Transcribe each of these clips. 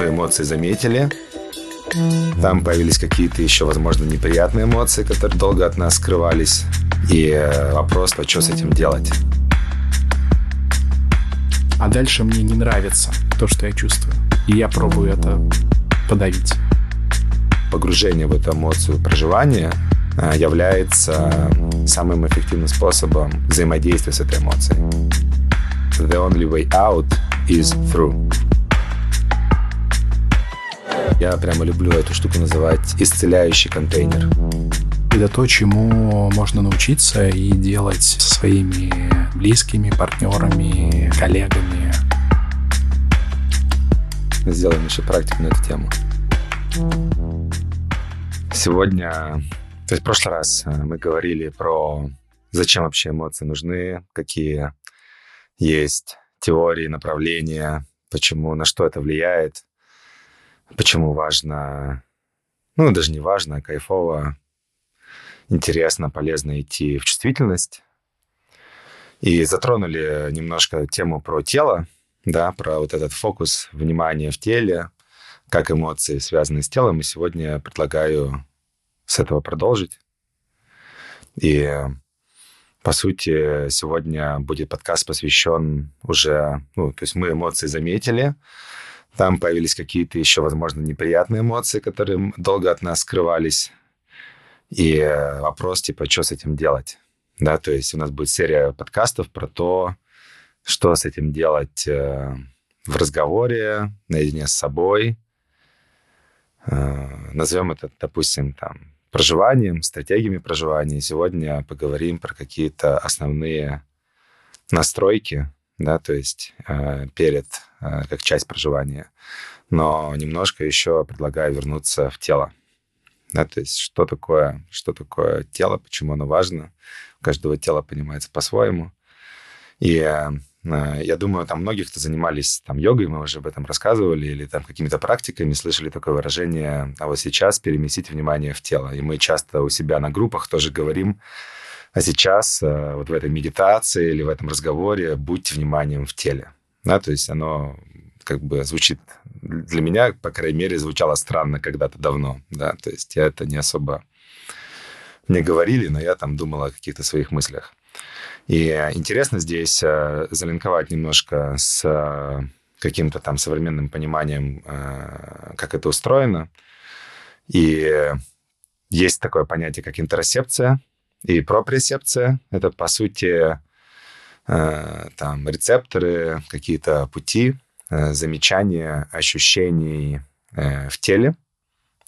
мы эмоции заметили. Там появились какие-то еще, возможно, неприятные эмоции, которые долго от нас скрывались. И э, вопрос, а что с этим делать? А дальше мне не нравится то, что я чувствую. И я пробую это подавить. Погружение в эту эмоцию проживания э, является самым эффективным способом взаимодействия с этой эмоцией. The only way out is through. Я прямо люблю эту штуку называть исцеляющий контейнер. Это то, чему можно научиться и делать со своими близкими, партнерами, коллегами. Сделаем еще практику на эту тему. Сегодня, то есть в прошлый раз э, мы говорили про зачем вообще эмоции нужны, какие есть теории, направления, почему, на что это влияет. Почему важно, ну, даже не важно, а кайфово, интересно, полезно идти в чувствительность. И затронули немножко тему про тело, да, про вот этот фокус внимания в теле, как эмоции связаны с телом. И сегодня предлагаю с этого продолжить. И, по сути, сегодня будет подкаст посвящен уже, ну, то есть мы эмоции заметили, там появились какие-то еще, возможно, неприятные эмоции, которые долго от нас скрывались. И э, вопрос, типа, что с этим делать? Да, то есть у нас будет серия подкастов про то, что с этим делать э, в разговоре, наедине с собой. Э, назовем это, допустим, там, проживанием, стратегиями проживания. Сегодня поговорим про какие-то основные настройки, да, то есть э, перед, э, как часть проживания. Но немножко еще предлагаю вернуться в тело. Да, то есть что такое, что такое тело, почему оно важно. У каждого тела понимается по-своему. И э, я думаю, там многие, кто занимались там йогой, мы уже об этом рассказывали, или там какими-то практиками, слышали такое выражение, а вот сейчас переместить внимание в тело. И мы часто у себя на группах тоже говорим, а сейчас э, вот в этой медитации или в этом разговоре будьте вниманием в теле. Да, то есть оно как бы звучит для меня, по крайней мере, звучало странно когда-то давно, да, то есть я это не особо мне говорили, но я там думал о каких-то своих мыслях. И интересно здесь э, залинковать немножко с э, каким-то там современным пониманием, как это устроено. И есть такое понятие, как интерсепция, и проприосепция — это, по сути, э, там, рецепторы, какие-то пути э, замечания ощущений э, в теле.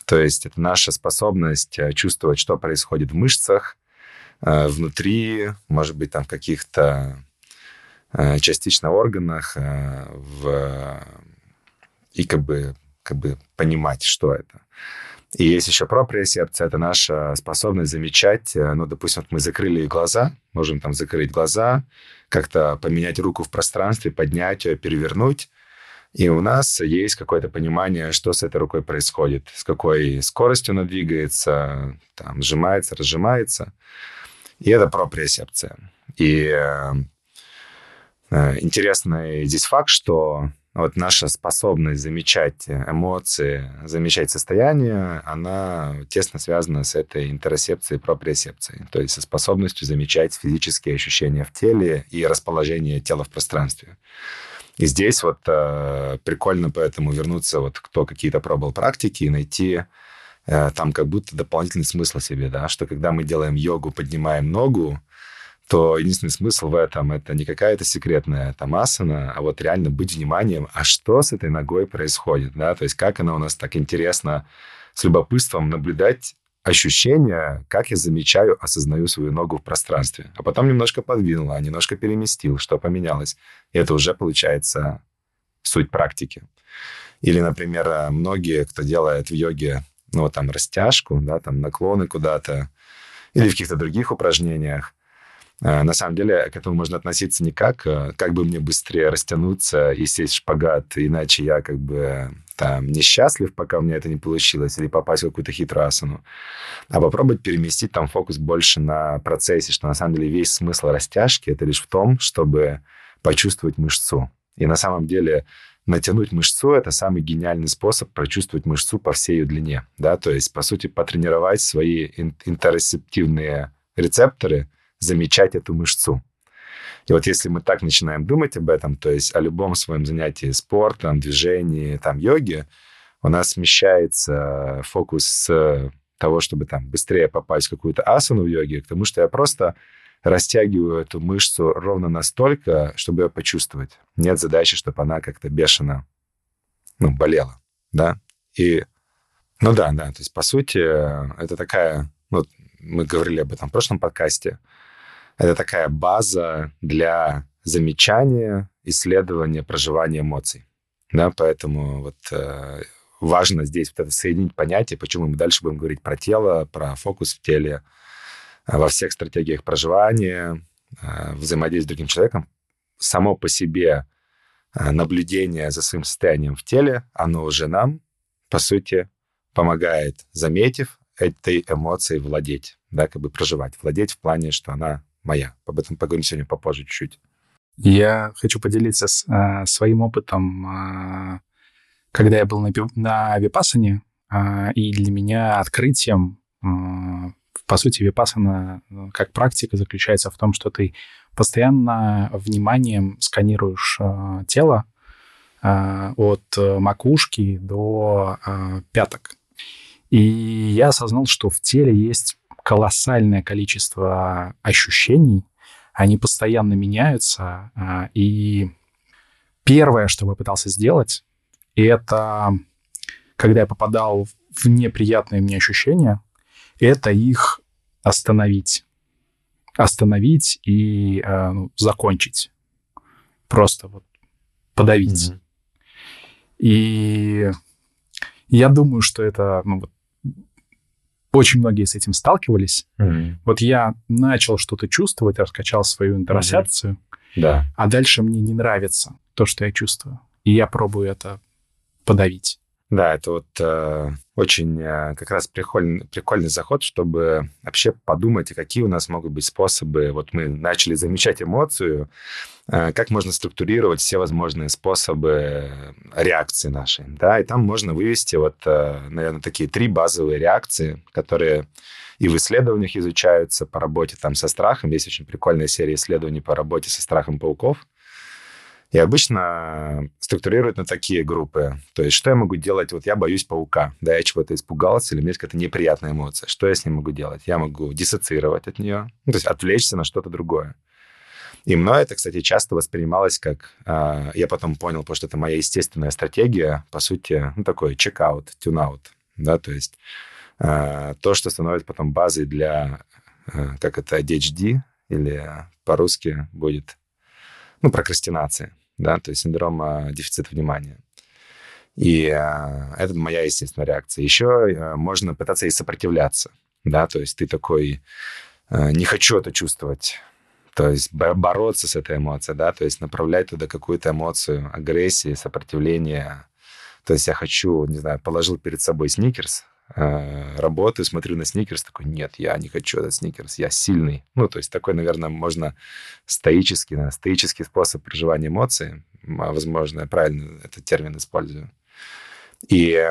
То есть это наша способность чувствовать, что происходит в мышцах, внутри, может быть, там в каких-то частично органах, в... и как бы, как бы понимать, что это. И есть еще проприосепция, это наша способность замечать, э, ну, допустим, вот мы закрыли глаза, можем там закрыть глаза, как-то поменять руку в пространстве, поднять ее, перевернуть, и у нас есть какое-то понимание, что с этой рукой происходит, с какой скоростью она двигается, там, сжимается, разжимается. И это проприосепция. И э, э интересный здесь факт, что вот наша способность замечать эмоции, замечать состояние, она тесно связана с этой интерсепцией и проприосепцией, то есть со способностью замечать физические ощущения в теле и расположение тела в пространстве. И здесь вот э, прикольно поэтому вернуться, вот кто какие-то пробовал практики и найти э, там как будто дополнительный смысл себе, да, что когда мы делаем йогу, поднимаем ногу, то единственный смысл в этом это не какая-то секретная там асана, а вот реально быть вниманием, а что с этой ногой происходит, да, то есть как она у нас так интересно с любопытством наблюдать ощущение, как я замечаю, осознаю свою ногу в пространстве. А потом немножко подвинул, а немножко переместил, что поменялось. И это уже получается суть практики. Или, например, многие, кто делает в йоге, ну, там, растяжку, да, там, наклоны куда-то, или в каких-то других упражнениях, на самом деле к этому можно относиться не как, э, как бы мне быстрее растянуться и сесть в шпагат, иначе я как бы там несчастлив, пока у меня это не получилось, или попасть в какую-то хитрую асану, а попробовать переместить там фокус больше на процессе, что на самом деле весь смысл растяжки это лишь в том, чтобы почувствовать мышцу. И на самом деле натянуть мышцу – это самый гениальный способ прочувствовать мышцу по всей ее длине. Да? То есть, по сути, потренировать свои интеррецептивные рецепторы, замечать эту мышцу. И вот если мы так начинаем думать об этом, то есть о любом своем занятии спортом, движении, там, йоге, у нас смещается фокус с того, чтобы там быстрее попасть в какую-то асану в йоге, к тому, что я просто растягиваю эту мышцу ровно настолько, чтобы ее почувствовать. Нет задачи, чтобы она как-то бешено ну, болела, да. И, ну да, да, то есть, по сути, это такая, ну, мы говорили об этом в прошлом подкасте, это такая база для замечания, исследования, проживания эмоций. Да, поэтому вот э, важно здесь вот это соединить понятия, почему мы дальше будем говорить про тело, про фокус в теле, э, во всех стратегиях проживания, э, взаимодействия с другим человеком. Само по себе э, наблюдение за своим состоянием в теле, оно уже нам, по сути, помогает, заметив этой эмоцией, владеть, да, как бы проживать. Владеть в плане, что она моя. Об этом поговорим сегодня попозже чуть-чуть. Я хочу поделиться с, а, своим опытом, а, когда я был на, на Випасане, а, и для меня открытием, а, по сути, Випасана ну, как практика заключается в том, что ты постоянно вниманием сканируешь а, тело а, от макушки до а, пяток. И я осознал, что в теле есть колоссальное количество ощущений, они постоянно меняются. А, и первое, что я пытался сделать, это когда я попадал в неприятные мне ощущения, это их остановить. Остановить и а, ну, закончить. Просто вот подавить. Mm-hmm. И я думаю, что это ну, вот, очень многие с этим сталкивались. Mm-hmm. Вот я начал что-то чувствовать, раскачал свою интеросяцию, mm-hmm. да. а дальше мне не нравится то, что я чувствую. И я пробую это подавить. Да, это вот э, очень э, как раз прикольный, прикольный заход, чтобы вообще подумать, какие у нас могут быть способы. Вот мы начали замечать эмоцию, э, как можно структурировать все возможные способы реакции нашей. Да, и там можно вывести вот, э, наверное, такие три базовые реакции, которые и в исследованиях изучаются по работе там со страхом. Есть очень прикольная серия исследований по работе со страхом пауков. И обычно структурируют на такие группы. То есть, что я могу делать? Вот я боюсь паука. Да, я чего-то испугался, или у меня какая-то неприятная эмоция. Что я с ним могу делать? Я могу диссоциировать от нее, ну, то есть отвлечься на что-то другое. И мной это, кстати, часто воспринималось как... Э, я потом понял, потому что это моя естественная стратегия, по сути, ну, такой чек-аут, тюн-аут. Да, то есть э, то, что становится потом базой для, э, как это, ADHD, или по-русски будет, ну, прокрастинации да, то есть синдром э, дефицита внимания. И э, это моя естественная реакция. Еще э, можно пытаться и сопротивляться, да, то есть ты такой, не хочу это чувствовать, то есть бороться с этой эмоцией, да, то есть направлять туда какую-то эмоцию агрессии, сопротивления. То есть я хочу, не знаю, положил перед собой сникерс, работаю, смотрю на сникерс, такой, нет, я не хочу этот сникерс, я сильный. Ну, то есть такой, наверное, можно стоический, да, стоический способ проживания эмоций. А, возможно, я правильно этот термин использую. И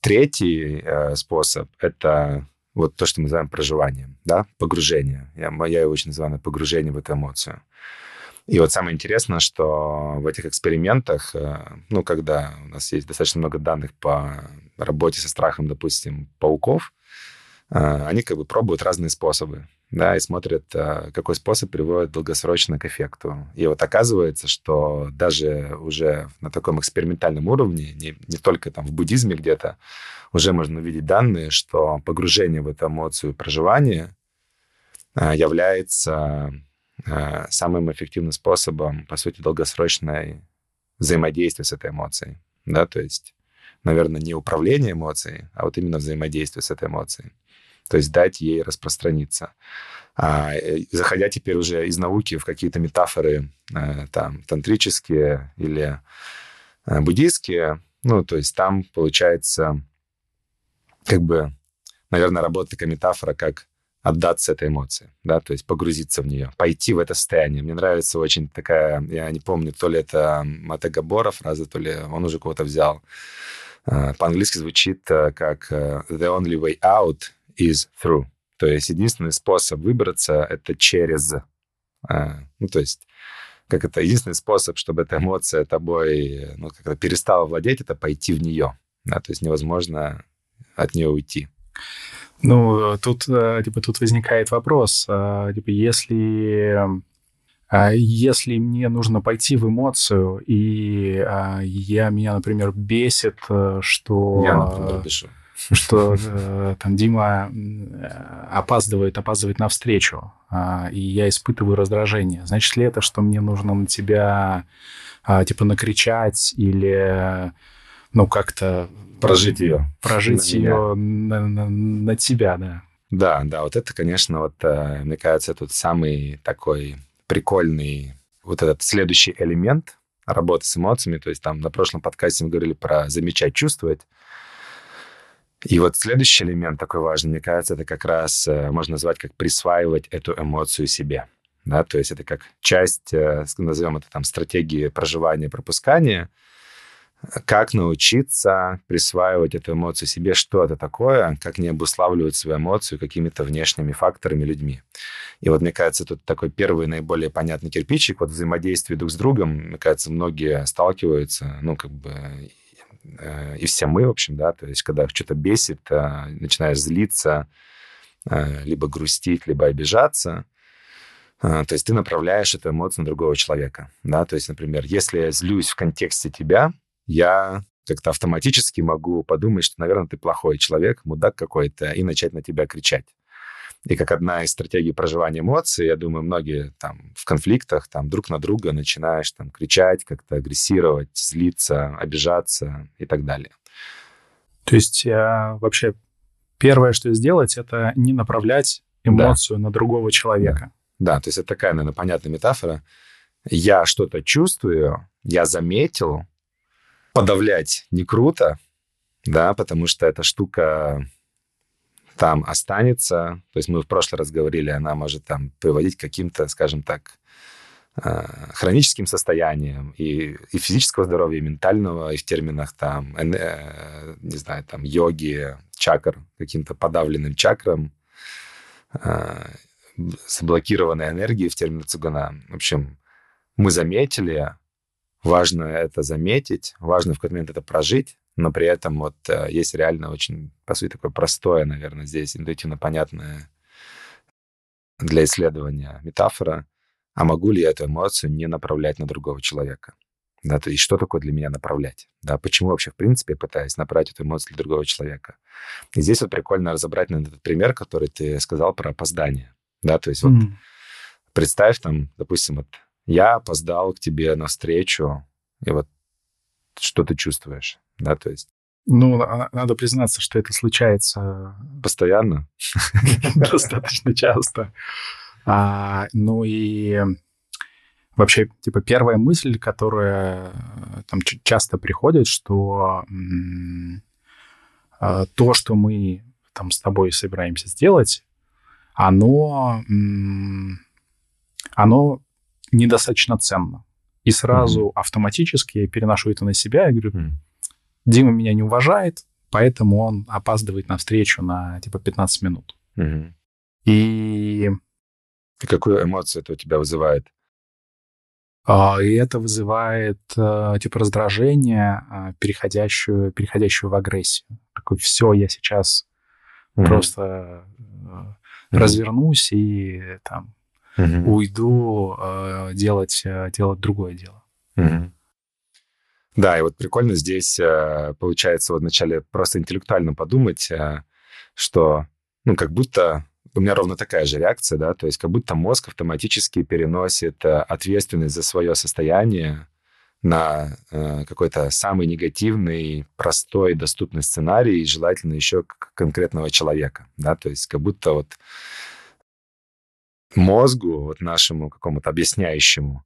третий э, способ — это вот то, что мы называем проживанием, да, погружение. Я, я его очень называю погружение в эту эмоцию. И вот самое интересное, что в этих экспериментах, э, ну, когда у нас есть достаточно много данных по работе со страхом, допустим, пауков, э, они как бы пробуют разные способы, да, и смотрят, э, какой способ приводит долгосрочно к эффекту. И вот оказывается, что даже уже на таком экспериментальном уровне, не, не только там в буддизме где-то, уже можно увидеть данные, что погружение в эту эмоцию проживания является самым эффективным способом, по сути, долгосрочной взаимодействия с этой эмоцией. Да, то есть, наверное, не управление эмоцией, а вот именно взаимодействие с этой эмоцией. То есть дать ей распространиться. А, э, заходя теперь уже из науки в какие-то метафоры э, там тантрические или буддийские, ну, то есть там получается как бы, наверное, работает такая метафора, как отдаться этой эмоции, да, то есть погрузиться в нее, пойти в это состояние. Мне нравится очень такая, я не помню, то ли это Мате Габора фраза, то ли он уже кого-то взял. Э, по-английски звучит э, как э, «the only way out is through». То есть единственный способ выбраться — это через... Ну, то есть как это единственный способ, чтобы эта эмоция тобой ну, как-то перестала владеть, это пойти в нее. Да, то есть невозможно от нее уйти. Ну, тут, э, типа, тут возникает вопрос, э, типа, если, э, если мне нужно пойти в эмоцию, и я, меня, например, бесит, что... Я, например, пишу что там Дима опаздывает, опаздывает на встречу, и я испытываю раздражение. Значит ли это, что мне нужно на тебя типа накричать или ну как-то прожить ее. Прожить на ее на, на, на тебя, да. Да, да, вот это, конечно, вот, э, мне кажется, тут самый такой прикольный вот этот следующий элемент работы с эмоциями. То есть там на прошлом подкасте мы говорили про замечать, чувствовать. И вот следующий элемент такой важный, мне кажется, это как раз э, можно назвать как присваивать эту эмоцию себе. Да, то есть это как часть, э, назовем это там стратегии проживания, пропускания – как научиться присваивать эту эмоцию себе, что это такое, как не обуславливать свою эмоцию какими-то внешними факторами, людьми. И вот, мне кажется, тут такой первый наиболее понятный кирпичик, вот взаимодействие друг с другом, мне кажется, многие сталкиваются, ну, как бы, э, и все мы, в общем, да, то есть, когда что-то бесит, э, начинаешь злиться, э, либо грустить, либо обижаться, то есть ты направляешь эту эмоцию на другого человека, да, то есть, например, если я злюсь в контексте тебя, я как-то автоматически могу подумать, что, наверное, ты плохой человек, мудак какой-то, и начать на тебя кричать. И как одна из стратегий проживания эмоций, я думаю, многие там в конфликтах там друг на друга начинаешь там кричать, как-то агрессировать, злиться, обижаться и так далее. То есть а, вообще первое, что сделать, это не направлять эмоцию да. на другого человека. Да. да, то есть это такая, наверное, понятная метафора. Я что-то чувствую, я заметил, подавлять не круто, да, потому что эта штука там останется. То есть мы в прошлый раз говорили, она может там приводить к каким-то, скажем так, э, хроническим состояниям и, и физического здоровья, и ментального, и в терминах там, э, не знаю, там, йоги, чакр, каким-то подавленным чакрам, э, заблокированной энергией в терминах цугуна. В общем, мы заметили, Важно это заметить, важно в какой-то момент это прожить, но при этом вот э, есть реально очень, по сути, такое простое, наверное, здесь интуитивно понятное для исследования метафора, а могу ли я эту эмоцию не направлять на другого человека? Да, то есть что такое для меня направлять? Да, почему вообще, в принципе, я пытаюсь направить эту эмоцию для другого человека? И здесь вот прикольно разобрать на этот пример, который ты сказал про опоздание. Да, то есть mm-hmm. вот представь там, допустим, вот я опоздал к тебе на встречу, и вот что ты чувствуешь, да, то есть... Ну, надо признаться, что это случается... Постоянно? Достаточно часто. А, ну и вообще, типа, первая мысль, которая э, там часто приходит, что а, то, что мы там с тобой собираемся сделать, оно, оно недостаточно ценно. И сразу mm-hmm. автоматически я переношу это на себя и говорю, mm-hmm. Дима меня не уважает, поэтому он опаздывает на встречу на типа 15 минут. Mm-hmm. И... И какую эмоцию это у тебя вызывает? А, и это вызывает а, типа раздражение, а, переходящую, переходящую в агрессию. Такой, все, я сейчас mm-hmm. просто mm-hmm. развернусь и там угу. уйду э, делать, э, делать другое дело. Угу. Да, и вот прикольно здесь э, получается вот вначале просто интеллектуально подумать, э, что, ну, как будто у меня ровно такая же реакция, да, то есть как будто мозг автоматически переносит ответственность за свое состояние на э, какой-то самый негативный, простой, доступный сценарий, и желательно еще конкретного человека, да, то есть как будто вот мозгу, вот нашему какому-то объясняющему,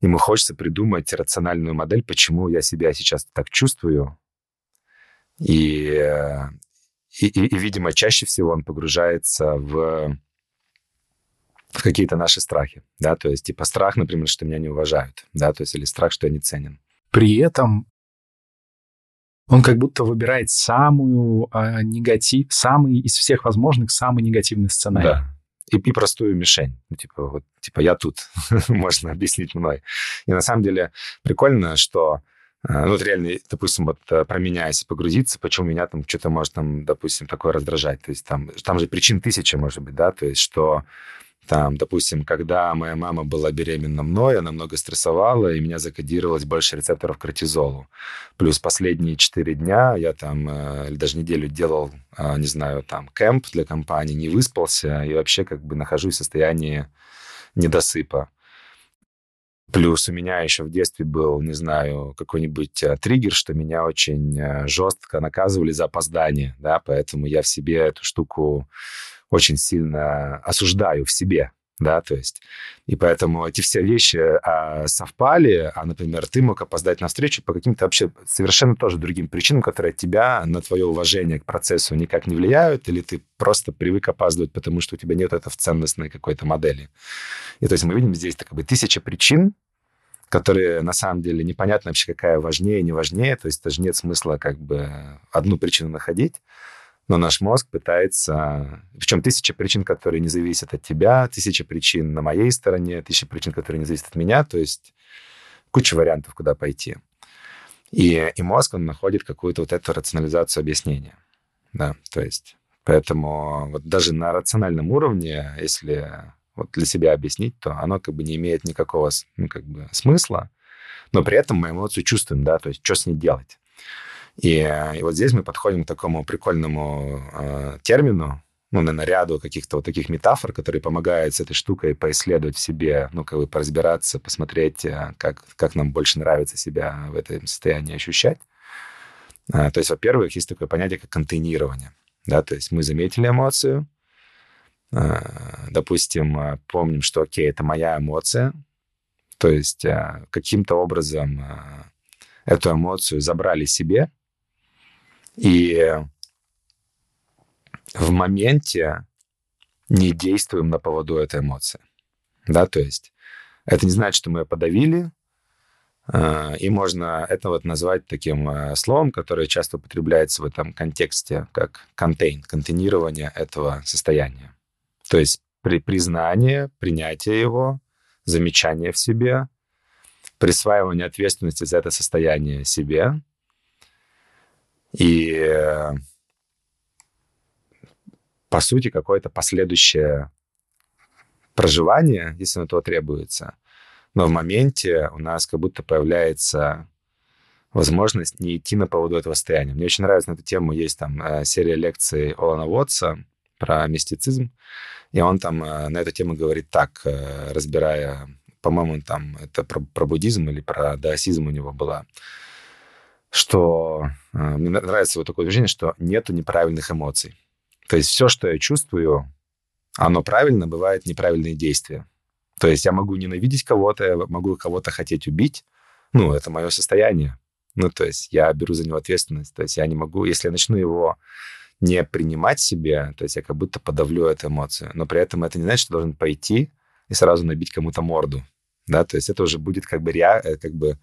ему хочется придумать рациональную модель, почему я себя сейчас так чувствую, и, и, и, и, видимо, чаще всего он погружается в, в какие-то наши страхи, да, то есть типа страх, например, что меня не уважают, да, то есть или страх, что я не ценен. При этом он как будто выбирает самую э, негатив, самый из всех возможных самый негативный сценарий. Да. И, и простую мишень. Ну, типа, вот, типа, я тут, можно объяснить мной. И на самом деле прикольно, что э, ну, вот реально, допустим, вот э, про меня, если погрузиться, почему меня там что-то может, там, допустим, такое раздражать. То есть там, там же причин тысяча, может быть, да, то есть что там, допустим, когда моя мама была беременна мной, она много стрессовала, и меня закодировалось больше рецепторов кортизолу. Плюс последние четыре дня я там, э, или даже неделю делал, э, не знаю, там, кемп для компании, не выспался, и вообще как бы нахожусь в состоянии недосыпа. Плюс у меня еще в детстве был, не знаю, какой-нибудь э, триггер, что меня очень жестко наказывали за опоздание, да, поэтому я в себе эту штуку очень сильно осуждаю в себе, да, то есть, и поэтому эти все вещи а, совпали, а, например, ты мог опоздать на встречу по каким-то вообще совершенно тоже другим причинам, которые от тебя на твое уважение к процессу никак не влияют, или ты просто привык опаздывать, потому что у тебя нет этого в ценностной какой-то модели. И то есть мы видим здесь как бы тысяча причин, которые на самом деле непонятно вообще, какая важнее, не важнее, то есть даже нет смысла как бы одну причину находить, но наш мозг пытается... Причем тысяча причин, которые не зависят от тебя, тысяча причин на моей стороне, тысяча причин, которые не зависят от меня. То есть куча вариантов, куда пойти. И, и мозг, он находит какую-то вот эту рационализацию объяснения. Да, то есть... Поэтому вот даже на рациональном уровне, если вот для себя объяснить, то оно как бы не имеет никакого ну, как бы смысла, но при этом мы эмоцию чувствуем, да, то есть что с ней делать. И, и вот здесь мы подходим к такому прикольному э, термину, ну, на ряду каких-то вот таких метафор, которые помогают с этой штукой поисследовать в себе, ну, как бы поразбираться, посмотреть, э, как, как нам больше нравится себя в этом состоянии ощущать. А, то есть, во-первых, есть такое понятие, как контейнирование. Да, то есть мы заметили эмоцию, а, допустим, помним, что, окей, это моя эмоция, то есть каким-то образом эту эмоцию забрали себе, и в моменте не действуем на поводу этой эмоции. Да, то есть это не значит, что мы ее подавили, а, и можно это вот назвать таким а, словом, которое часто употребляется в этом контексте, как контейн, контейнирование этого состояния. То есть при признании, принятие его, замечание в себе, присваивание ответственности за это состояние себе — и, по сути, какое-то последующее проживание, если на то требуется. Но в моменте у нас как будто появляется возможность не идти на поводу этого состояния. Мне очень нравится на эту тему, есть там э, серия лекций Олана Уотса про мистицизм, и он там э, на эту тему говорит так, э, разбирая, по-моему, там это про, про буддизм или про даосизм у него была, что э, мне нравится вот такое движение, что нету неправильных эмоций. То есть все, что я чувствую, оно правильно, бывает неправильные действия. То есть я могу ненавидеть кого-то, я могу кого-то хотеть убить. Ну, это мое состояние. Ну, то есть я беру за него ответственность. То есть я не могу, если я начну его не принимать себе, то есть я как будто подавлю эту эмоцию. Но при этом это не значит, что должен пойти и сразу набить кому-то морду. Да, то есть это уже будет как бы, ре, э, как бы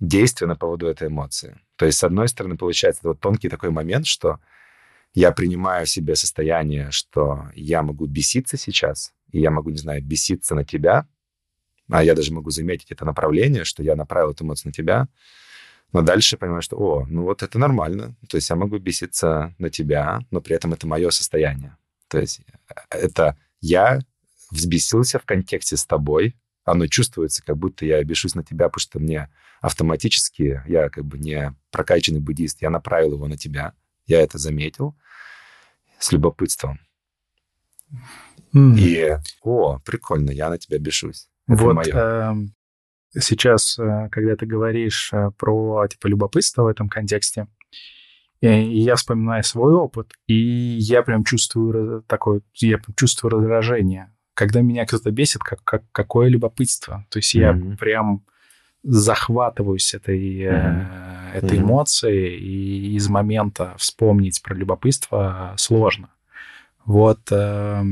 действие на поводу этой эмоции. То есть, с одной стороны, получается вот тонкий такой момент, что я принимаю в себе состояние, что я могу беситься сейчас, и я могу, не знаю, беситься на тебя, а я даже могу заметить это направление, что я направил эту эмоцию на тебя, но дальше понимаю, что, о, ну вот это нормально. То есть я могу беситься на тебя, но при этом это мое состояние. То есть э, это я взбесился в контексте с тобой, оно чувствуется, как будто я бешусь на тебя, потому что мне автоматически, я как бы не прокачанный буддист, я направил его на тебя, я это заметил с любопытством. Mm. И, о, прикольно, я на тебя бешусь. Это вот э, сейчас, э, когда ты говоришь э, про типа любопытство в этом контексте, и я вспоминаю свой опыт, и я прям чувствую такое, я чувствую раздражение когда меня кто-то бесит, как, как, какое любопытство. То есть mm-hmm. я прям захватываюсь этой, mm-hmm. этой mm-hmm. эмоции, и из момента вспомнить про любопытство сложно. Вот э,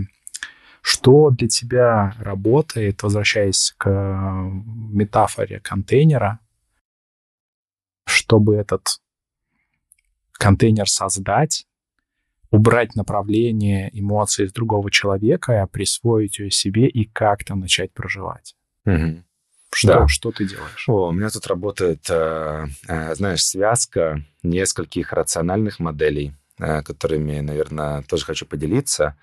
что для тебя работает, возвращаясь к метафоре контейнера, чтобы этот контейнер создать, убрать направление эмоций с другого человека, присвоить ее себе и как-то начать проживать. Угу. Что, да. что ты делаешь? О, у меня тут работает, э, э, знаешь, связка нескольких рациональных моделей, э, которыми, наверное, тоже хочу поделиться.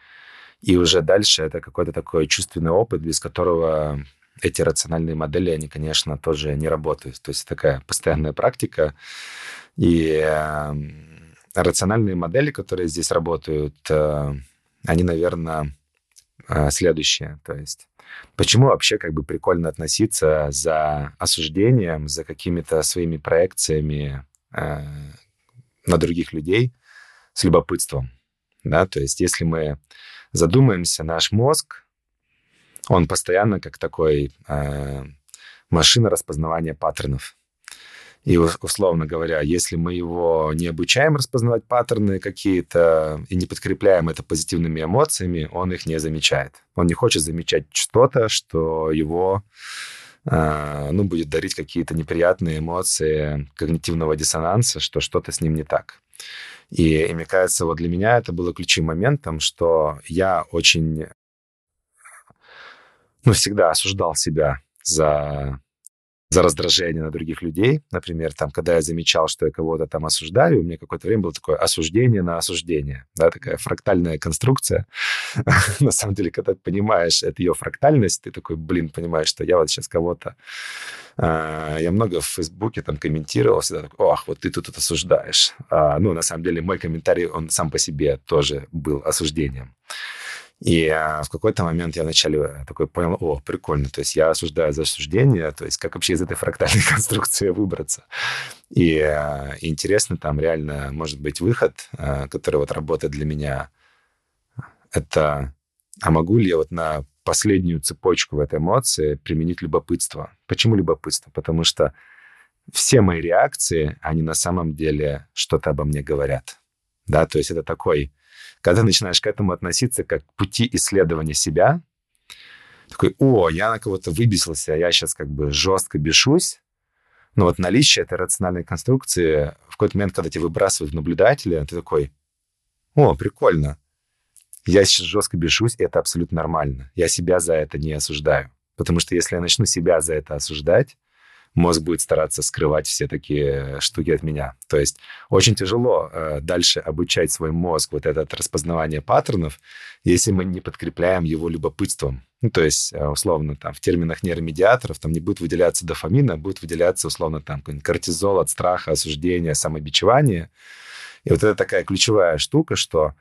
И уже дальше это какой-то такой чувственный опыт, без которого эти рациональные модели, они, конечно, тоже не работают. То есть такая постоянная практика. И э, рациональные модели, которые здесь работают, э, они, наверное, э, следующие. То есть почему вообще как бы прикольно относиться за осуждением, за какими-то своими проекциями э, на других людей с любопытством. Да? То есть если мы задумаемся, наш мозг, он постоянно как такой машина распознавания паттернов. И, условно говоря, если мы его не обучаем распознавать паттерны какие-то и не подкрепляем это позитивными эмоциями, он их не замечает. Он не хочет замечать что-то, что его э, ну, будет дарить какие-то неприятные эмоции когнитивного диссонанса, что что-то с ним не так. И, и мне кажется, вот для меня это было ключевым моментом, что я очень, ну, всегда осуждал себя за за раздражение на других людей. Например, там, когда я замечал, что я кого-то там осуждаю, у меня какое-то время было такое осуждение на осуждение, да, такая фрактальная конструкция. на самом деле, когда ты понимаешь это ее фрактальность, ты такой, блин, понимаешь, что я вот сейчас кого-то... А, я много в Фейсбуке там комментировал, всегда такой, ох, вот ты тут осуждаешь. А, ну, на самом деле, мой комментарий, он сам по себе тоже был осуждением. И а, в какой-то момент я вначале э, такой понял, о, прикольно, то есть я осуждаю за осуждение, то есть как вообще из этой фрактальной конструкции выбраться. И, а, интересно, там реально может быть выход, а, который вот работает для меня. Это, а могу ли я вот на последнюю цепочку в этой эмоции применить любопытство? Почему любопытство? Потому что все мои реакции, они на самом деле что-то обо мне говорят. Да, то есть это такой когда начинаешь к этому относиться как к пути исследования себя, такой, о, я на кого-то выбесился, я сейчас как бы жестко бешусь, но вот наличие этой рациональной конструкции в какой-то момент, когда тебя выбрасывают в наблюдателя, ты такой, о, прикольно, я сейчас жестко бешусь, и это абсолютно нормально. Я себя за это не осуждаю. Потому что если я начну себя за это осуждать, мозг будет стараться скрывать все такие штуки от меня. То есть очень тяжело э, дальше обучать свой мозг вот это распознавание паттернов, если мы не подкрепляем его любопытством. Ну, то есть, э, условно, там, в терминах нейромедиаторов там не будет выделяться дофамина, будет выделяться, условно, там, кортизол от страха, осуждения, самобичевания. И вот это такая ключевая штука, что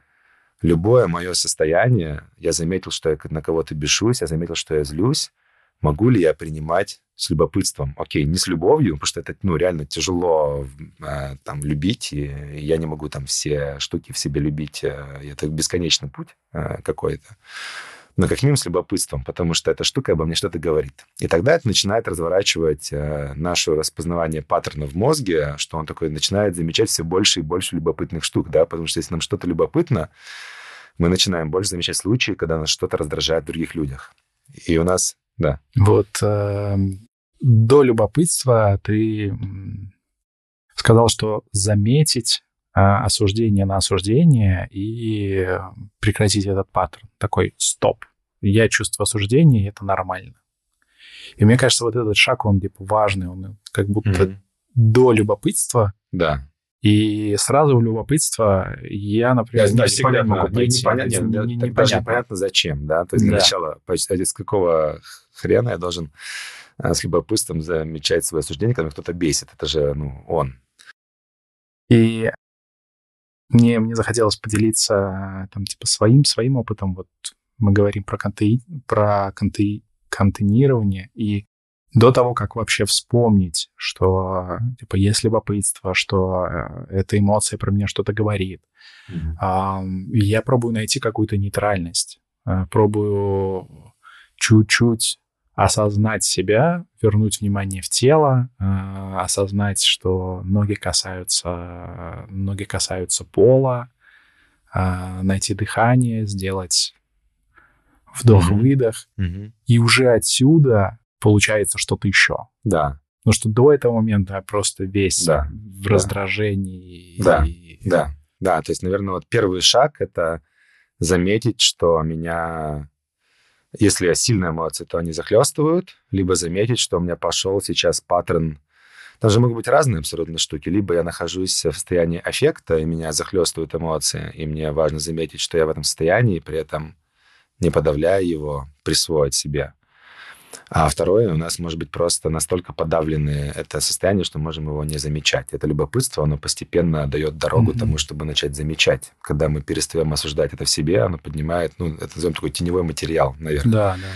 любое мое состояние, я заметил, что я на кого-то бешусь, я заметил, что я злюсь, могу ли я принимать с любопытством. Окей, не с любовью, потому что это, ну, реально тяжело э, там любить, и я не могу там все штуки в себе любить. Э, это бесконечный путь э, какой-то. Но как минимум с любопытством, потому что эта штука обо мне что-то говорит. И тогда это начинает разворачивать э, наше распознавание паттерна в мозге, что он такой начинает замечать все больше и больше любопытных штук, да, потому что если нам что-то любопытно, мы начинаем больше замечать случаи, когда нас что-то раздражает в других людях. И у нас да. Вот э, до любопытства ты сказал, что заметить э, осуждение на осуждение и прекратить этот паттерн. Такой стоп. Я чувствую осуждение, и это нормально. И мне кажется, вот этот шаг, он типа важный, он как будто mm-hmm. до любопытства. Да. И сразу в любопытство я, например, да, не всегда могу пойти. Непонятно, не, не, не, даже непонятно зачем, да? То есть для да. начала, с какого хрена я должен а, с любопытством замечать свое осуждение, когда кто-то бесит? Это же, ну, он. И мне, мне захотелось поделиться там, типа, своим, своим опытом. Вот мы говорим про, конте... про конте... контейнирование, и до того, как вообще вспомнить, что типа есть любопытство, что э, эта эмоция про меня что-то говорит, mm-hmm. я пробую найти какую-то нейтральность, э, пробую чуть-чуть осознать себя, вернуть внимание в тело, э, осознать, что ноги касаются, ноги касаются пола, найти дыхание, сделать вдох-выдох, Мгм. и уже отсюда получается что-то еще. Да, Потому что до этого момента я просто весь Да, в да. раздражении. Да, и- да, да. То есть, наверное, вот первый шаг — это заметить, что меня... Если я сильные эмоции, то они захлестывают, либо заметить, что у меня пошел сейчас паттерн Там же могут быть разные абсолютно штуки. Либо я нахожусь в состоянии аффекта, и меня захлестывают эмоции, и мне важно заметить, что я в этом состоянии, при этом не подавляя его, присвоить себе. А второе, у нас может быть просто настолько подавленное это состояние, что можем его не замечать. Это любопытство, оно постепенно дает дорогу Мгм. тому, чтобы начать замечать. Когда мы перестаем осуждать это в себе, оно поднимает, ну, это назовем такой теневой материал, наверное. Да, да, да.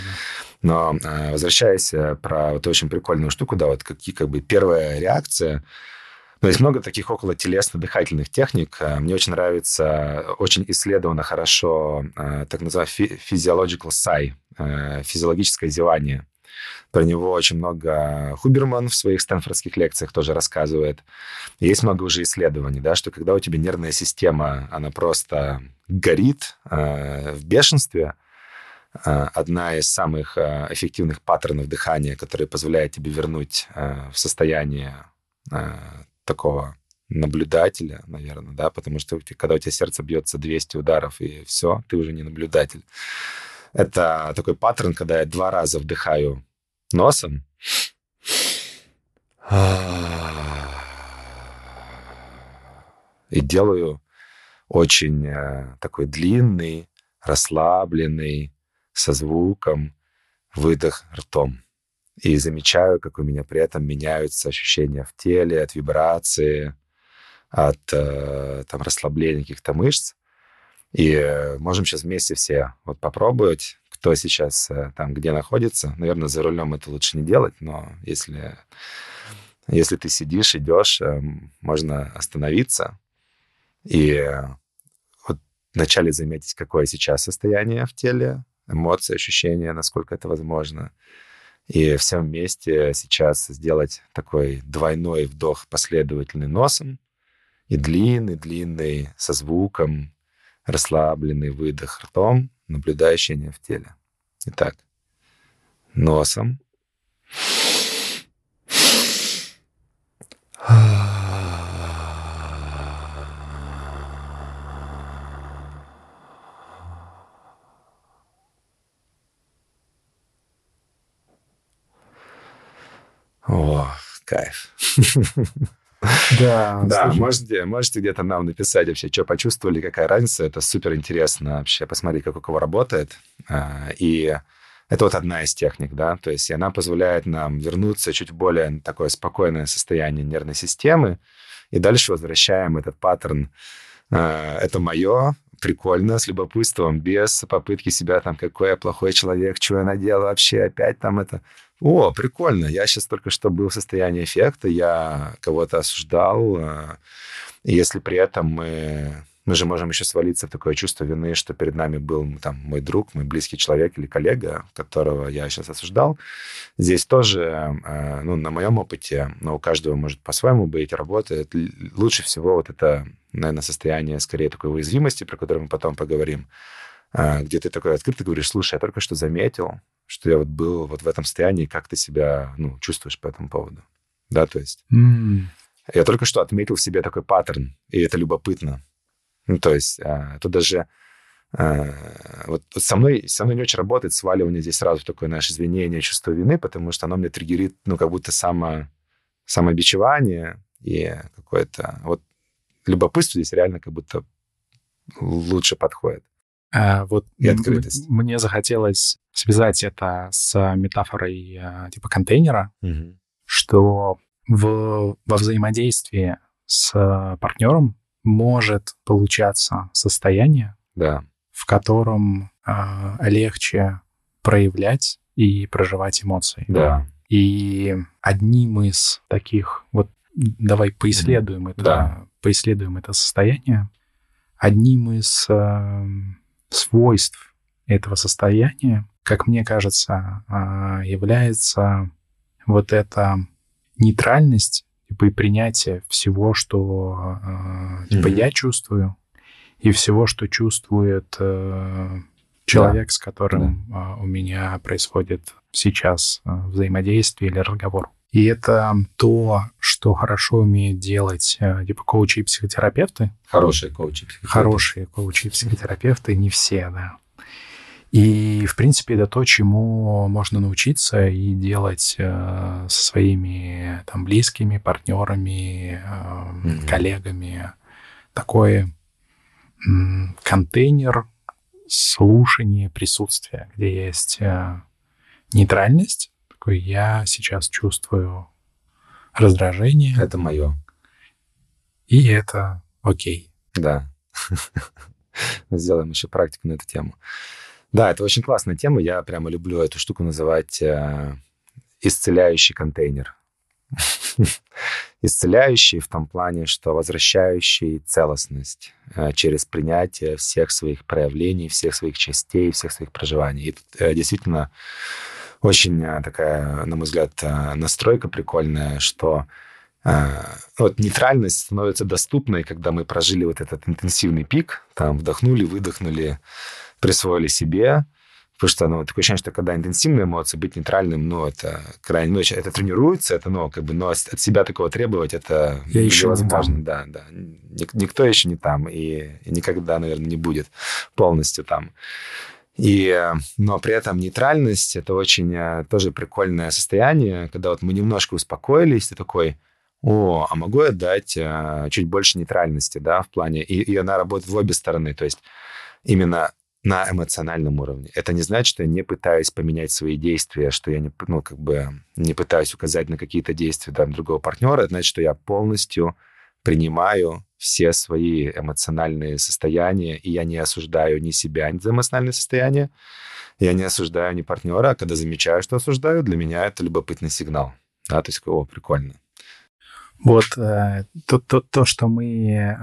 Но э, возвращаясь э, про вот очень прикольную штуку, да, вот какие как бы первая реакция. Ну, есть много таких около телесно-дыхательных техник. Э, Мне очень нравится, очень исследовано хорошо э, так называемый фи- physiological sigh, э, физиологическое зевание. Про него очень много Хуберман в своих стэнфордских лекциях тоже рассказывает. Есть много уже исследований, да, что когда у тебя нервная система, она просто горит э, в бешенстве, э, одна из самых э, эффективных паттернов дыхания, которые позволяет тебе вернуть э, в состояние такого наблюдателя, наверное, да, потому что когда у тебя сердце бьется 200 ударов, и все, ты уже не наблюдатель. Это такой паттерн, когда я два раза вдыхаю носом, и делаю очень э, такой длинный, расслабленный, со звуком выдох ртом. И замечаю, как у меня при этом меняются ощущения в теле от вибрации, от э, там, расслабления каких-то мышц. И можем сейчас вместе все вот попробовать, кто сейчас э, там где находится. Наверное, за рулем это лучше не делать, но если, если ты сидишь, идешь, э, можно остановиться и вот вначале заметить, какое сейчас состояние в теле, эмоции, ощущения, насколько это возможно. И всем вместе сейчас сделать такой двойной вдох последовательный носом и длинный-длинный со звуком расслабленный выдох ртом, наблюдая ощущения в теле. Итак, носом. О, кайф. Да, Да, можете, можете где-то нам написать вообще, что почувствовали, какая разница. Это супер интересно вообще посмотреть, как у кого работает. А, И это вот одна из техник, да, то есть она позволяет нам вернуться чуть более такое спокойное состояние нервной системы, и дальше возвращаем этот паттерн. а, Это мое, прикольно, с любопытством, без попытки себя там, какой я плохой человек, что я наделал вообще, опять там это... О, прикольно, я сейчас только что был в состоянии эффекта, я кого-то осуждал, а, если при этом мы... Мы же можем еще свалиться в такое чувство вины, что перед нами был там мой друг, мой близкий человек или коллега, которого я сейчас осуждал. Здесь тоже, э, ну, на моем опыте, но у каждого может по-своему быть, работает. Лучше всего вот это, наверное, состояние скорее такой уязвимости, про которое мы потом поговорим, а, где ты такой открыто говоришь, слушай, я только что заметил, что я вот был вот в этом состоянии, как ты себя, ну, чувствуешь по этому поводу. Да, то есть м, я только что отметил в себе такой паттерн, и это любопытно. Ну, то есть а, тут даже а, вот, вот со мной со мной не очень работает сваливание здесь сразу такое наше извинение, чувство вины, потому что оно мне триггерит, ну, как будто само, самобичевание и какое-то... Вот любопытство здесь реально как будто лучше подходит. а, вот И открытость. мне захотелось связать это с метафорой а, типа контейнера, что в, во взаимодействии с партнером может получаться состояние, Да, в котором а, легче проявлять и проживать эмоции. да, И одним из таких, вот давай поисследуем это, Да. поисследуем это состояние. Одним из э, свойств этого состояния, как мне кажется, а, является вот эта нейтральность типа, и принятие всего, что типа, mm-hmm. я чувствую, и всего, что чувствует э, человек, да. с которым да. у меня происходит сейчас взаимодействие или разговор. И это то, что хорошо умеют делать э, типа коучи и психотерапевты. Хорошие коучи. Психотерапевты. Хорошие коучи и психотерапевты, не все, да. И, в принципе, это то, чему можно научиться и делать э, со своими там, близкими, партнерами, э, mm-hmm. коллегами. Такой э, контейнер слушания, присутствия, где есть э, нейтральность, такой, я сейчас чувствую раздражение. Это мое. И это окей. Да. Сделаем еще практику на эту тему. Да, это очень классная тема. Я прямо люблю эту штуку называть э, исцеляющий контейнер. исцеляющий в том плане, что возвращающий целостность э, через принятие всех своих проявлений, всех своих частей, всех своих проживаний. И тут э, действительно очень э, такая, на мой взгляд, настройка прикольная, что вот нейтральность становится доступной, когда мы прожили вот этот интенсивный пик, там вдохнули, выдохнули, присвоили себе, Потому что, ну, такое ощущение, что когда интенсивные эмоции, быть нейтральным, ну, это крайне, ну, это тренируется, это, ну, как бы, но от себя такого требовать, это Я еще возможно, да, да. Никто еще не там и, и никогда, наверное, не будет полностью там. И, но при этом нейтральность — это очень э, тоже прикольное состояние, когда вот мы немножко успокоились, ты такой, о, а могу я дать а, чуть больше нейтральности, да, в плане, и, и она работает в обе стороны, то есть именно на эмоциональном уровне. Это не значит, что я не пытаюсь поменять свои действия, что я не, ну, как бы не пытаюсь указать на какие-то действия там, другого партнера. Это значит, что я полностью принимаю все свои эмоциональные состояния, и я не осуждаю ни себя, ни за эмоциональное состояние, я не осуждаю ни партнера, а когда замечаю, что осуждаю, для меня это любопытный сигнал. Да, то есть, о, прикольно. Вот э, то, то, то, что мы э,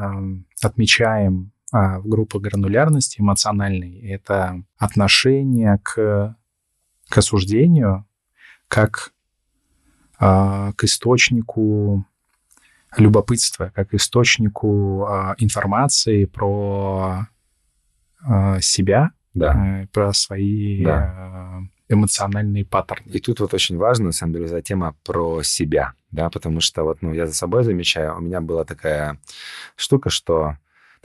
отмечаем в группах гранулярности эмоциональной, это отношение к, к осуждению как э, к источнику любопытство как источнику э, информации про себя, да. э, про свои да. эмоциональные паттерны. И тут вот очень важно, на самом деле, за тема про себя, да, потому что вот, ну, я за собой замечаю, у меня была такая штука, что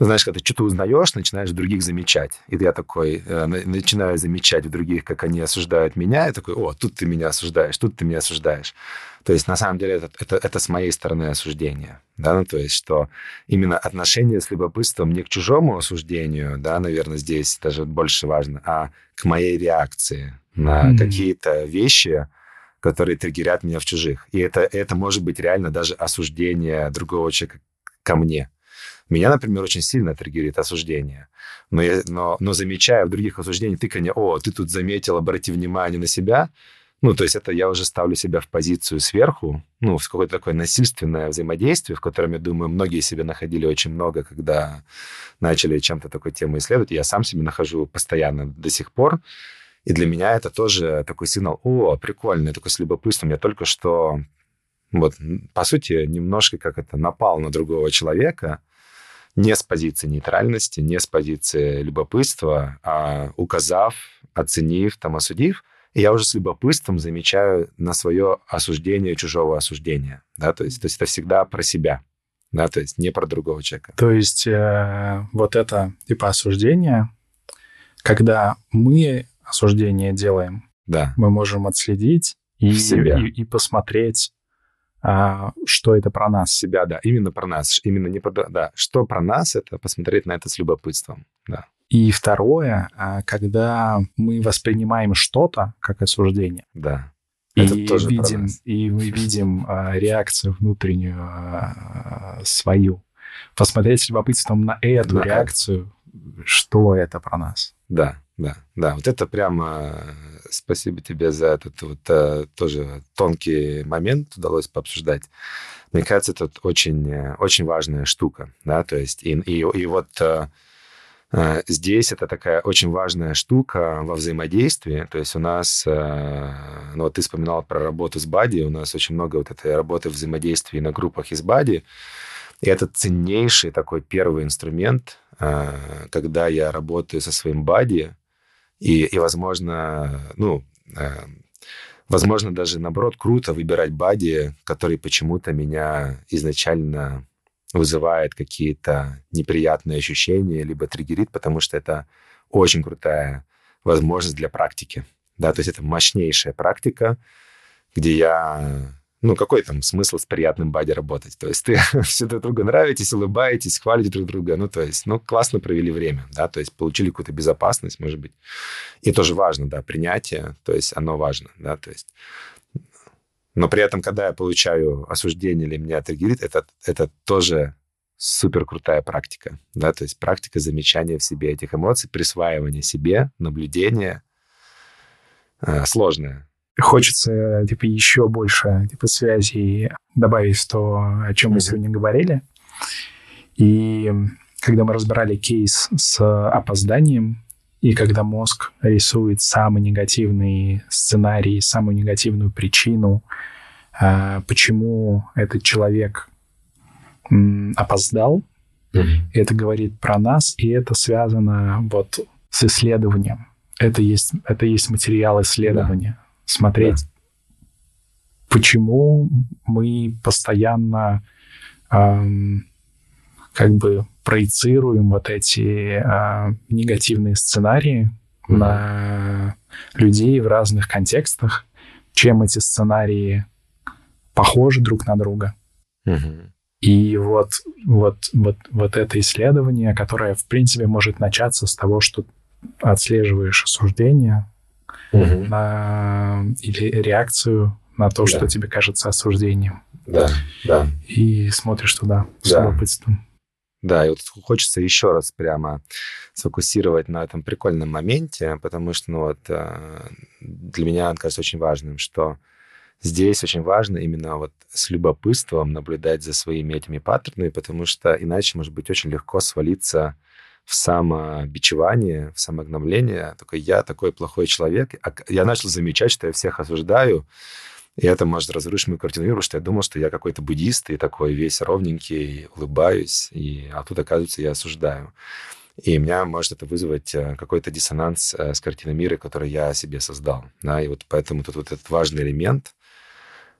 знаешь, когда ты что-то узнаешь, начинаешь других замечать. И я такой э, начинаю замечать в других, как они осуждают меня, и такой, о, тут ты меня осуждаешь, тут ты меня осуждаешь. То есть, на самом деле, это, это, это с моей стороны осуждение. Да? Ну, то есть, что именно отношение с любопытством не к чужому осуждению, да, наверное, здесь даже больше важно, а к моей реакции на mm-hmm. какие-то вещи, которые триггерят меня в чужих. И это, это может быть реально даже осуждение другого человека ко мне. Меня, например, очень сильно триггерит осуждение. Но, я, но, но замечая в других осуждениях тыканье, о, ты тут заметил, обрати внимание на себя, ну, то есть это я уже ставлю себя в позицию сверху, ну, в какое-то такое насильственное взаимодействие, в котором, я думаю, многие себе находили очень много, когда начали чем-то такой темой исследовать. Я сам себе нахожу постоянно до сих пор. И для меня это тоже такой сигнал, о, прикольно, такой с любопытством. Я только что, вот, по сути, немножко как это, напал на другого человека, не с позиции нейтральности, не с позиции любопытства, а указав, оценив, там, осудив, и я уже с любопытством замечаю на свое осуждение чужого осуждения. Да? То, есть, то есть это всегда про себя, да? то есть не про другого человека. То есть э, вот это типа осуждение, когда мы осуждение делаем, да. мы можем отследить и, и, и посмотреть, а, что это про нас. Себя, да, именно про нас. Именно не про... Да, что про нас, это посмотреть на это с любопытством, да. И второе, а, когда мы воспринимаем что-то как осуждение. Да. И видим, и мы видим а, реакцию внутреннюю а, свою. Посмотреть с любопытством на эту да. реакцию, что это про нас. Да, да, да. Вот это прямо спасибо тебе за этот вот а, тоже тонкий момент удалось пообсуждать. Мне кажется, это очень, очень важная штука, да, то есть и, и, и вот Э, здесь это такая очень важная штука во взаимодействии. То есть у нас, э, ну вот ты вспоминал про работу с Бади, у нас очень много вот этой работы взаимодействия на группах из Бади. И это ценнейший такой первый инструмент, э, когда я работаю со своим Бади, и, и возможно, ну, возможно, даже наоборот, круто выбирать Бади, который почему-то меня изначально вызывает какие-то неприятные ощущения, либо триггерит, потому что это очень крутая возможность для практики. Да, то есть это мощнейшая практика, где я... Ну, какой там смысл с приятным бади работать? То есть ты все друг другу нравитесь, улыбаетесь, хвалите друг друга. Ну, то есть, ну, классно провели время, да, то есть получили какую-то безопасность, может быть. И тоже важно, да, принятие, то есть оно важно, да, то есть но при этом, когда я получаю осуждение или меня триггерит, это, это тоже супер крутая практика. Да? То есть практика замечания в себе этих эмоций, присваивания себе, наблюдения. Э, сложная. Хочется типа еще больше типа связей добавить то, о чем mm-hmm. мы сегодня говорили. И когда мы разбирали кейс с опозданием, и когда мозг рисует самый негативный сценарий, самую негативную причину, а, почему этот человек опоздал, mm-hmm. это говорит про нас, и это связано вот с исследованием. Это есть, это есть материал исследования. Да. Смотреть, почему мы постоянно эм, как бы проецируем вот эти э, негативные сценарии mm-hmm. на людей в разных контекстах, чем эти сценарии похожи друг на друга. Mm-hmm. И вот, вот, вот, вот это исследование, которое, в принципе, может начаться с того, что отслеживаешь осуждение mm-hmm. на, или реакцию на то, да. что тебе кажется осуждением. Да, да. И смотришь туда с да. любопытством. Да, и вот хочется еще раз прямо сфокусировать на этом прикольном моменте, потому что, ну вот, э, для меня, кажется, очень важным, что здесь очень важно именно вот с любопытством наблюдать за своими этими паттернами, потому что иначе может быть очень легко свалиться в самобичевание, в самогномление. Только я такой плохой человек. А я начал замечать, что я всех осуждаю, и это может разрушить мою картину мира, потому что я думал, что я какой-то буддист и такой весь ровненький, улыбаюсь, и, а тут, оказывается, я осуждаю. И меня может это вызвать э, какой-то диссонанс э, с картиной мира, который я себе создал. Да? И вот поэтому тут вот этот важный элемент,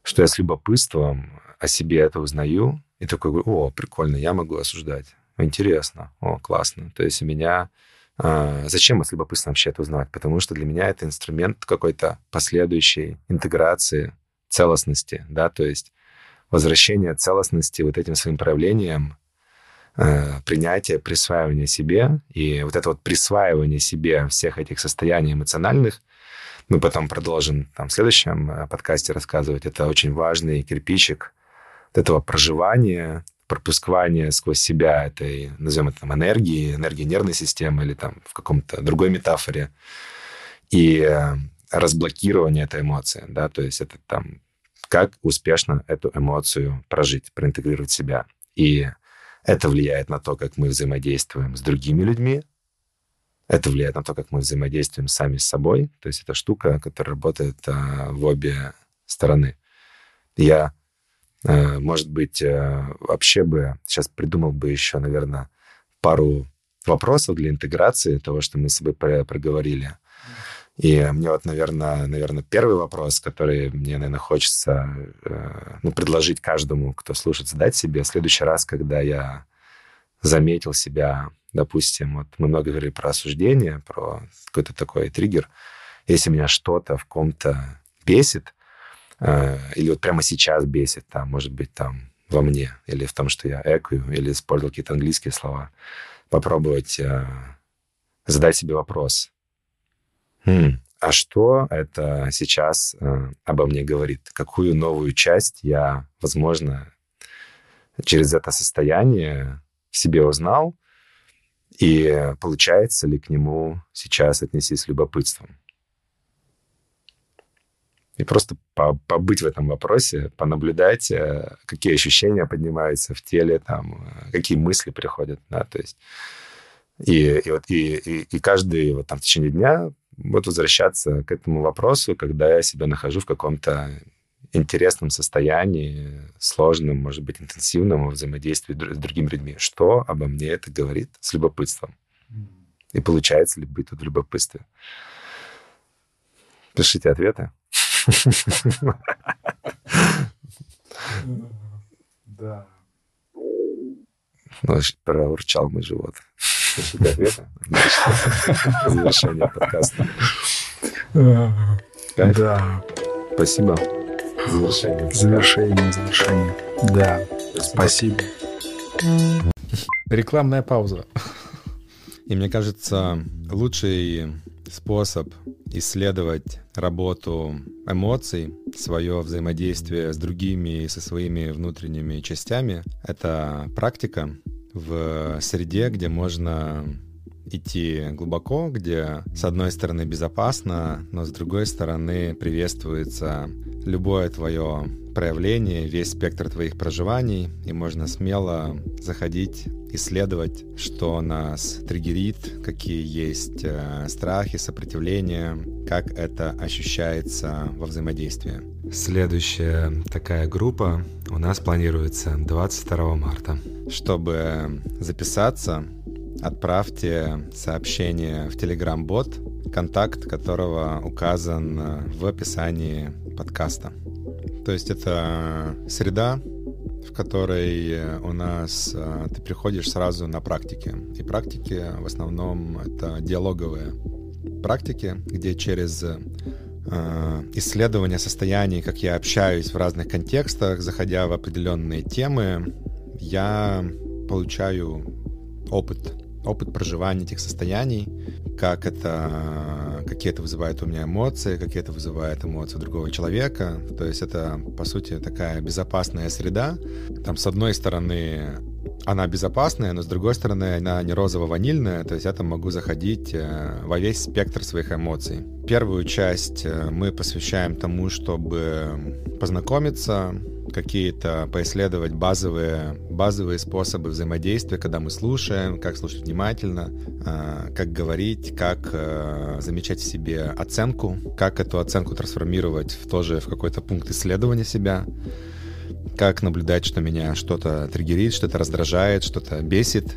что я с любопытством о себе это узнаю, и такой о, прикольно, я могу осуждать. Интересно, о, классно. То есть у меня... А, зачем с любопытством вообще это узнавать? Потому что для меня это инструмент какой-то последующей интеграции целостности, да, то есть возвращение целостности вот этим своим проявлением, э, принятие, присваивание себе. И вот это вот присваивание себе всех этих состояний эмоциональных, мы потом продолжим там, в следующем э, подкасте рассказывать. Это очень важный кирпичик этого проживания, пропускания сквозь себя этой, назовем это там, энергии, энергии нервной системы или там в каком-то другой метафоре. И э, разблокирование этой эмоции, да, то есть это там как успешно эту эмоцию прожить, проинтегрировать в себя. И это влияет на то, как мы взаимодействуем с другими людьми, это влияет на то, как мы взаимодействуем сами с собой. То есть это штука, которая работает а, в обе стороны. Я, может быть, а, вообще бы сейчас придумал бы еще, наверное, пару вопросов для интеграции того, что мы с собой проговорили. И мне вот, наверное, наверное, первый вопрос, который мне, наверное, хочется э, ну, предложить каждому, кто слушает, задать себе в следующий раз, когда я заметил себя, допустим, вот мы много говорили про осуждение, про какой-то такой триггер. Если меня что-то в ком-то бесит, э, или вот прямо сейчас бесит, там, может быть, там во мне, или в том, что я экую, или использовал какие-то английские слова, попробовать э, задать себе вопрос, Хм. А что это сейчас э, обо мне говорит? Какую новую часть я, возможно, через это состояние в себе узнал? И получается ли к нему сейчас отнестись с любопытством? И просто побыть в этом вопросе, понаблюдать, э, какие ощущения поднимаются в теле, там, э, какие мысли приходят. Да? То есть И, и, вот, и, и, и каждый вот там в течение дня вот возвращаться к этому вопросу, когда я себя нахожу в каком-то интересном состоянии, сложном, может быть, интенсивном взаимодействии с другими людьми. Что обо мне это говорит с любопытством? И получается ли быть тут в любопытстве? Пишите ответы. Да. Ну, проурчал мой живот. Завершение подкаста. Да. Спасибо. Завершение. Завершение, завершение. Да. Спасибо. Рекламная пауза. И мне кажется, лучший способ исследовать работу эмоций, свое взаимодействие с другими и со своими внутренними частями — это практика в среде, где можно идти глубоко, где с одной стороны безопасно, но с другой стороны приветствуется любое твое проявление, весь спектр твоих проживаний, и можно смело заходить, исследовать, что нас триггерит, какие есть э, страхи, сопротивления, как это ощущается во взаимодействии. Следующая такая группа у нас планируется 22 марта. Чтобы записаться, отправьте сообщение в Telegram-бот, контакт которого указан э, в описании подкаста. То есть это среда, в которой у нас э, ты приходишь сразу на практики. И практики в основном это диалоговые практики, где через э, исследование состояний, как я общаюсь в разных контекстах, заходя в определенные темы, я получаю опыт опыт проживания этих состояний, как это, какие это вызывает у меня эмоции, какие это вызывает эмоции другого человека. То есть это, по сути, такая безопасная среда. Там, с одной стороны, она безопасная, но с другой стороны, она не розово-ванильная, то есть я там могу заходить э, во весь спектр своих эмоций. Первую часть э, мы посвящаем тому, чтобы познакомиться, какие-то поисследовать базовые, базовые способы взаимодействия, когда мы слушаем, как слушать внимательно, а, как говорить, как э, замечать в себе оценку, как эту оценку трансформировать в тоже в какой-то пункт исследования себя, как наблюдать, что меня что-то триггерит, что-то раздражает, что-то бесит,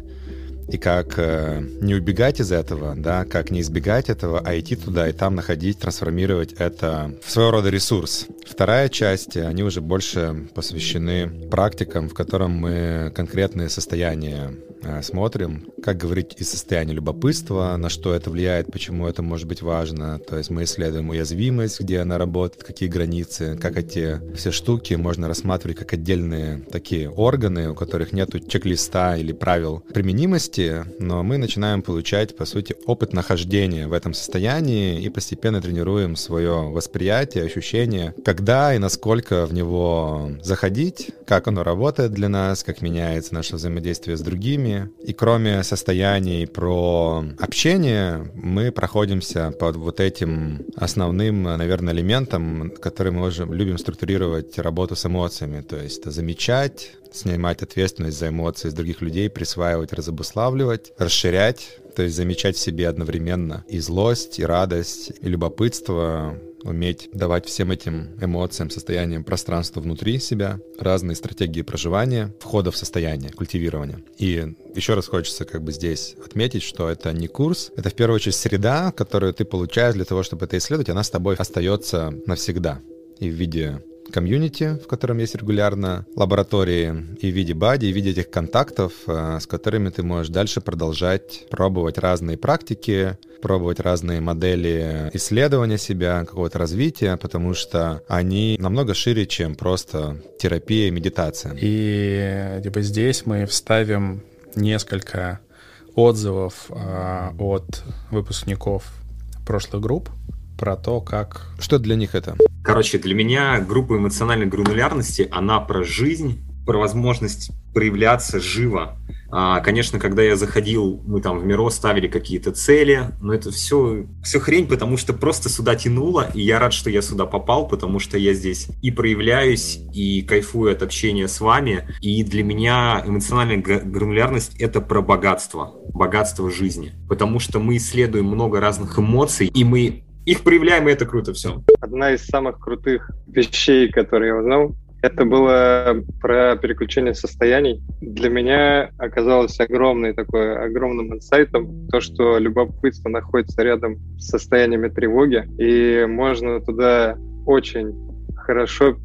и как э, не убегать из этого, да, как не избегать этого, а идти туда и там находить, трансформировать это в своего рода ресурс. Вторая часть, они уже больше посвящены практикам, в котором мы конкретные состояния Э, смотрим, как говорить из состояния любопытства, на что это влияет, почему это может быть важно. То есть мы исследуем уязвимость, где она работает, какие границы, как эти все штуки можно рассматривать как отдельные такие органы, у которых нет чек-листа или правил применимости, но мы начинаем получать, по сути, опыт нахождения в этом состоянии и постепенно тренируем свое восприятие, ощущение, когда и насколько в него заходить, как оно работает для нас, как меняется наше взаимодействие с другими, и кроме состояний про общение, мы проходимся под вот этим основным, наверное, элементом, который мы можем, любим структурировать работу с эмоциями. То есть замечать, снимать ответственность за эмоции из других людей, присваивать, разобуславливать, расширять, то есть замечать в себе одновременно и злость, и радость, и любопытство, уметь давать всем этим эмоциям, состояниям пространства внутри себя, разные стратегии проживания, входа в состояние, культивирования. И еще раз хочется как бы здесь отметить, что это не курс, это в первую очередь среда, которую ты получаешь для того, чтобы это исследовать, она с тобой остается навсегда и в виде комьюнити, в котором есть регулярно лаборатории, и в виде бади, и в виде этих контактов, э, с которыми ты можешь дальше продолжать пробовать разные практики, пробовать разные модели исследования себя, какого-то развития, потому что они намного шире, чем просто терапия и медитация. И типа здесь мы вставим несколько отзывов э, от выпускников прошлых групп, про то, как... Что для них это? Короче, для меня группа эмоциональной гранулярности, она про жизнь, про возможность проявляться живо. А, конечно, когда я заходил, мы там в Миро ставили какие-то цели, но это все, все хрень, потому что просто сюда тянуло, и я рад, что я сюда попал, потому что я здесь и проявляюсь, и кайфую от общения с вами, и для меня эмоциональная гранулярность — это про богатство. богатство жизни. Потому что мы исследуем много разных эмоций, и мы их проявляем, и это круто все. Одна из самых крутых вещей, которые я узнал, это было про переключение состояний. Для меня оказалось огромный такой, огромным инсайтом то, что любопытство находится рядом с состояниями тревоги, и можно туда очень хорошо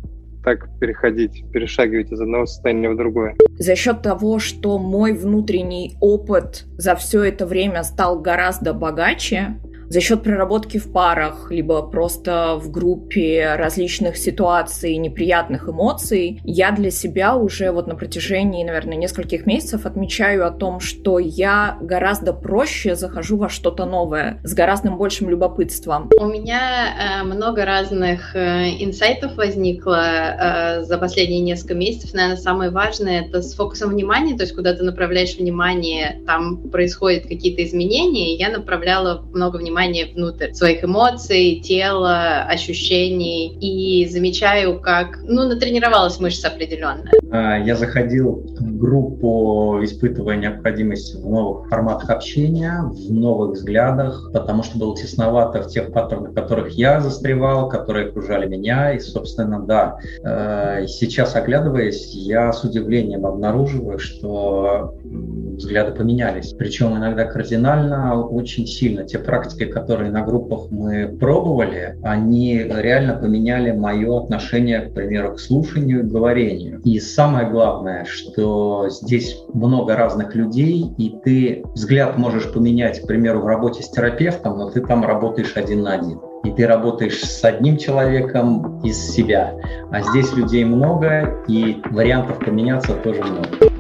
так переходить, перешагивать из одного состояния в другое. За счет того, что мой внутренний опыт за все это время стал гораздо богаче, за счет проработки в парах, либо просто в группе различных ситуаций, неприятных эмоций, я для себя уже вот на протяжении, наверное, нескольких месяцев отмечаю о том, что я гораздо проще захожу во что-то новое, с гораздо большим любопытством. У меня э, много разных э, инсайтов возникло э, за последние несколько месяцев. Наверное, самое важное — это с фокусом внимания, то есть куда ты направляешь внимание, там происходят какие-то изменения, и я направляла много внимания внимание внутрь своих эмоций, тела, ощущений и замечаю, как, ну, натренировалась мышца определенная. А, я заходил в группу, испытывая необходимость в новых форматах общения, в новых взглядах, потому что было тесновато в тех паттернах, в которых я застревал, которые окружали меня. И, собственно, да, э, сейчас оглядываясь, я с удивлением обнаруживаю, что взгляды поменялись. Причем иногда кардинально, очень сильно. Те практики, которые на группах мы пробовали, они реально поменяли мое отношение, к примеру, к слушанию и говорению. И самое главное, что здесь много разных людей, и ты взгляд можешь поменять, к примеру, в работе с терапевтом, но ты там работаешь один на один и ты работаешь с одним человеком из себя. А здесь людей много, и вариантов поменяться тоже много.